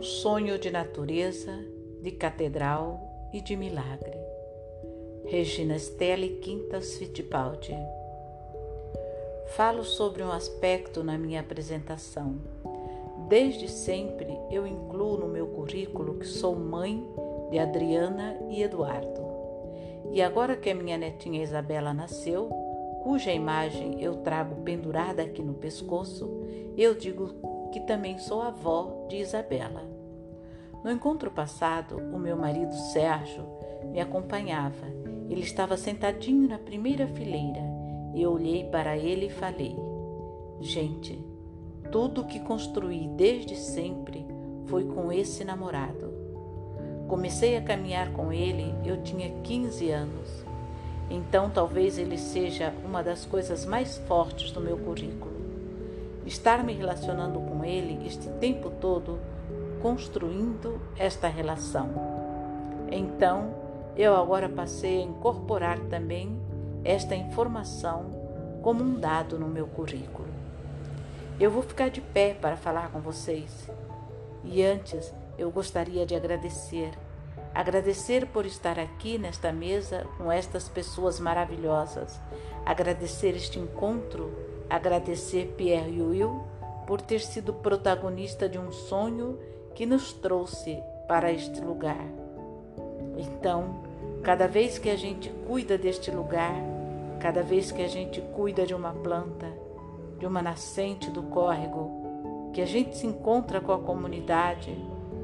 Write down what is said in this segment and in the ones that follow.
Um sonho de natureza, de catedral e de milagre. Regina Stelle Quintas Fittipaldi. Falo sobre um aspecto na minha apresentação. Desde sempre eu incluo no meu currículo que sou mãe de Adriana e Eduardo. E agora que a minha netinha Isabela nasceu, cuja imagem eu trago pendurada aqui no pescoço, eu digo que também sou avó de Isabela. No encontro passado, o meu marido Sérgio me acompanhava. Ele estava sentadinho na primeira fileira. Eu olhei para ele e falei: Gente, tudo que construí desde sempre foi com esse namorado. Comecei a caminhar com ele, eu tinha 15 anos. Então talvez ele seja uma das coisas mais fortes do meu currículo estar me relacionando com ele este tempo todo, construindo esta relação. Então, eu agora passei a incorporar também esta informação como um dado no meu currículo. Eu vou ficar de pé para falar com vocês. E antes, eu gostaria de agradecer. Agradecer por estar aqui nesta mesa com estas pessoas maravilhosas. Agradecer este encontro agradecer Pierre Will por ter sido protagonista de um sonho que nos trouxe para este lugar. Então, cada vez que a gente cuida deste lugar, cada vez que a gente cuida de uma planta, de uma nascente do córrego, que a gente se encontra com a comunidade,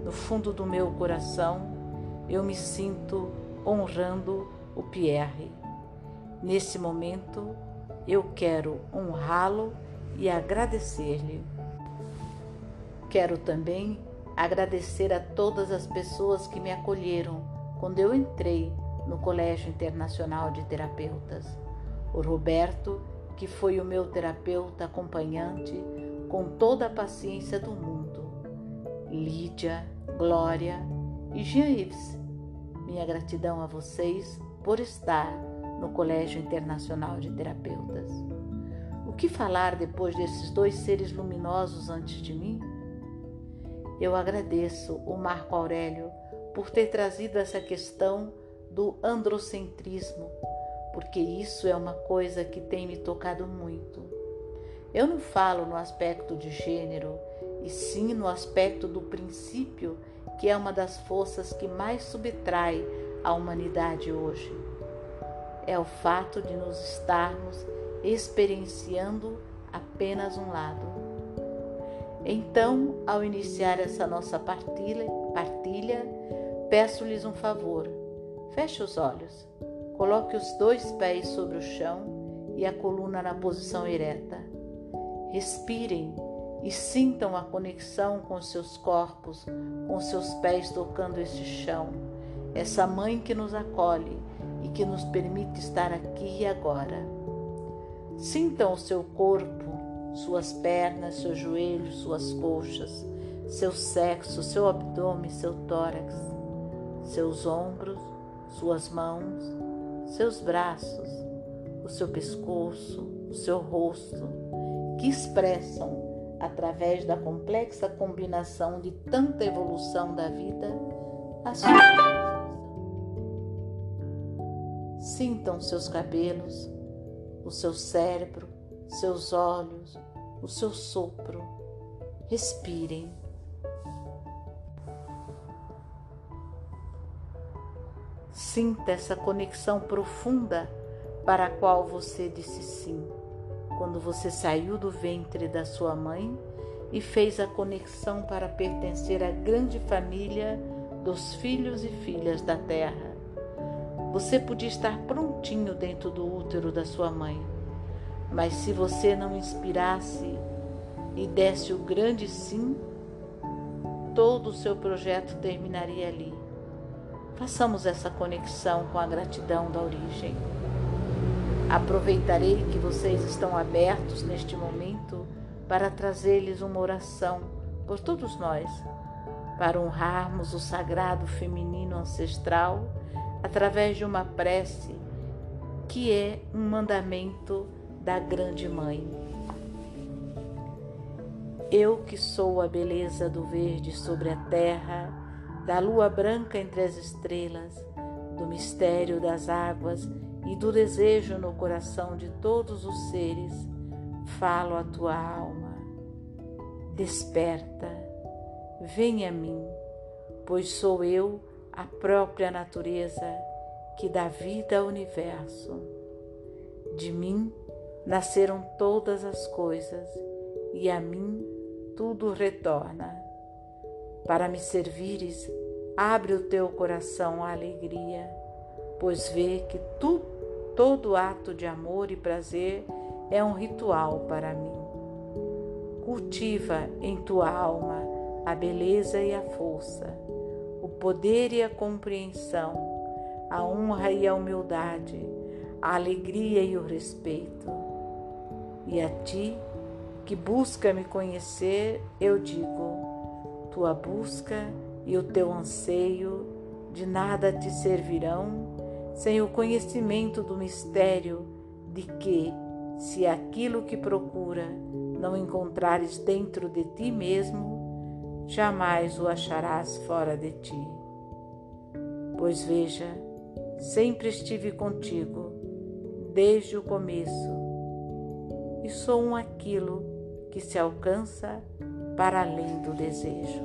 no fundo do meu coração, eu me sinto honrando o Pierre. Nesse momento, eu quero honrá-lo e agradecer-lhe. Quero também agradecer a todas as pessoas que me acolheram quando eu entrei no Colégio Internacional de Terapeutas. O Roberto, que foi o meu terapeuta acompanhante com toda a paciência do mundo. Lídia, Glória e Jean-Yves. Minha gratidão a vocês por estar no Colégio Internacional de Terapeutas. O que falar depois desses dois seres luminosos antes de mim? Eu agradeço o Marco Aurélio por ter trazido essa questão do androcentrismo, porque isso é uma coisa que tem me tocado muito. Eu não falo no aspecto de gênero, e sim no aspecto do princípio, que é uma das forças que mais subtrai a humanidade hoje é o fato de nos estarmos experienciando apenas um lado. Então, ao iniciar essa nossa partilha, partilha peço-lhes um favor. Feche os olhos, coloque os dois pés sobre o chão e a coluna na posição ereta. Respirem e sintam a conexão com seus corpos, com seus pés tocando esse chão, essa mãe que nos acolhe e que nos permite estar aqui e agora. Sintam o seu corpo, suas pernas, seus joelhos, suas coxas, seu sexo, seu abdômen, seu tórax, seus ombros, suas mãos, seus braços, o seu pescoço, o seu rosto, que expressam, através da complexa combinação de tanta evolução da vida, a sua Sintam seus cabelos, o seu cérebro, seus olhos, o seu sopro. Respirem. Sinta essa conexão profunda para a qual você disse sim, quando você saiu do ventre da sua mãe e fez a conexão para pertencer à grande família dos filhos e filhas da terra você podia estar prontinho dentro do útero da sua mãe, mas se você não inspirasse e desse o grande sim, todo o seu projeto terminaria ali. Façamos essa conexão com a gratidão da origem. Aproveitarei que vocês estão abertos neste momento para trazer-lhes uma oração por todos nós, para honrarmos o sagrado feminino ancestral através de uma prece que é um mandamento da Grande Mãe. Eu que sou a beleza do verde sobre a terra, da lua branca entre as estrelas, do mistério das águas e do desejo no coração de todos os seres, falo a tua alma. Desperta, vem a mim, pois sou eu a própria natureza que dá vida ao universo. De mim nasceram todas as coisas e a mim tudo retorna. Para me servires, abre o teu coração à alegria, pois vê que tu, todo ato de amor e prazer é um ritual para mim. Cultiva em tua alma a beleza e a força, poder e a compreensão, a honra e a humildade, a alegria e o respeito. E a ti, que busca me conhecer, eu digo: tua busca e o teu anseio de nada te servirão sem o conhecimento do mistério de que, se aquilo que procura não encontrares dentro de ti mesmo, jamais o acharás fora de ti. Pois veja, sempre estive contigo, desde o começo, e sou um aquilo que se alcança para além do desejo.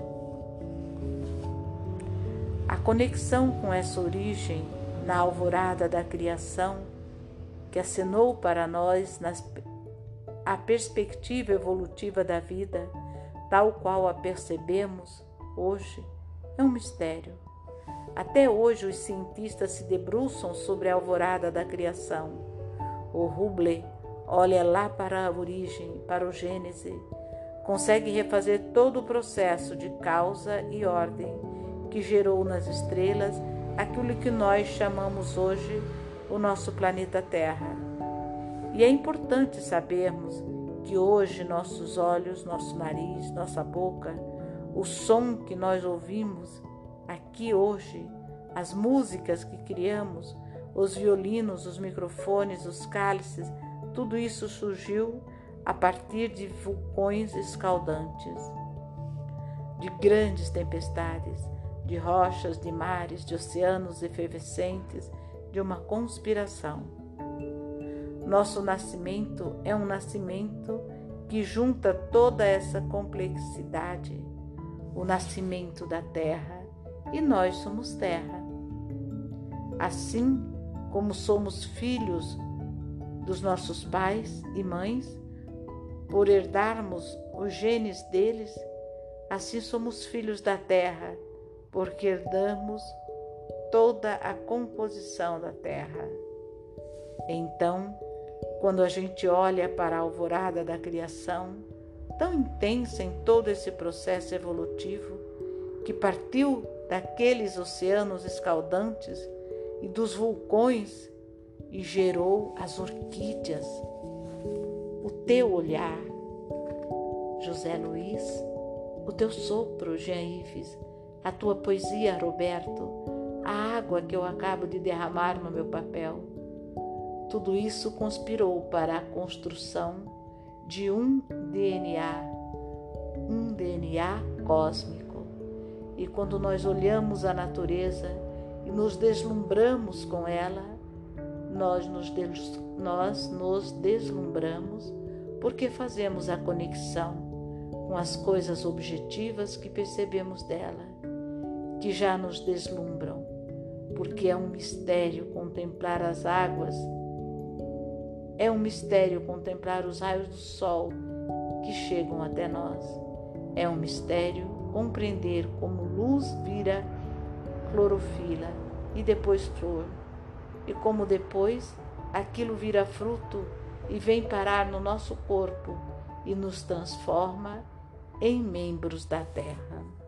A conexão com essa origem na alvorada da criação que acenou para nós nas, a perspectiva evolutiva da vida, tal qual a percebemos hoje, é um mistério. Até hoje os cientistas se debruçam sobre a alvorada da criação. O Hubble olha lá para a origem, para o Gênese, consegue refazer todo o processo de causa e ordem que gerou nas estrelas aquilo que nós chamamos hoje o nosso planeta Terra. E é importante sabermos que hoje nossos olhos, nosso nariz, nossa boca, o som que nós ouvimos aqui hoje, as músicas que criamos, os violinos, os microfones, os cálices, tudo isso surgiu a partir de vulcões escaldantes, de grandes tempestades, de rochas, de mares, de oceanos efervescentes, de uma conspiração. Nosso nascimento é um nascimento que junta toda essa complexidade, o nascimento da terra, e nós somos terra. Assim como somos filhos dos nossos pais e mães, por herdarmos os genes deles, assim somos filhos da terra, porque herdamos toda a composição da terra. Então, quando a gente olha para a alvorada da criação, tão intensa em todo esse processo evolutivo, que partiu daqueles oceanos escaldantes e dos vulcões e gerou as orquídeas. O teu olhar, José Luiz, o teu sopro, Jean Ives, a tua poesia, Roberto, a água que eu acabo de derramar no meu papel. Tudo isso conspirou para a construção de um DNA, um DNA cósmico. E quando nós olhamos a natureza e nos deslumbramos com ela, nós nos, nós nos deslumbramos porque fazemos a conexão com as coisas objetivas que percebemos dela, que já nos deslumbram, porque é um mistério contemplar as águas, é um mistério contemplar os raios do sol que chegam até nós, é um mistério compreender como luz vira clorofila e depois flor e como depois aquilo vira fruto e vem parar no nosso corpo e nos transforma em membros da terra.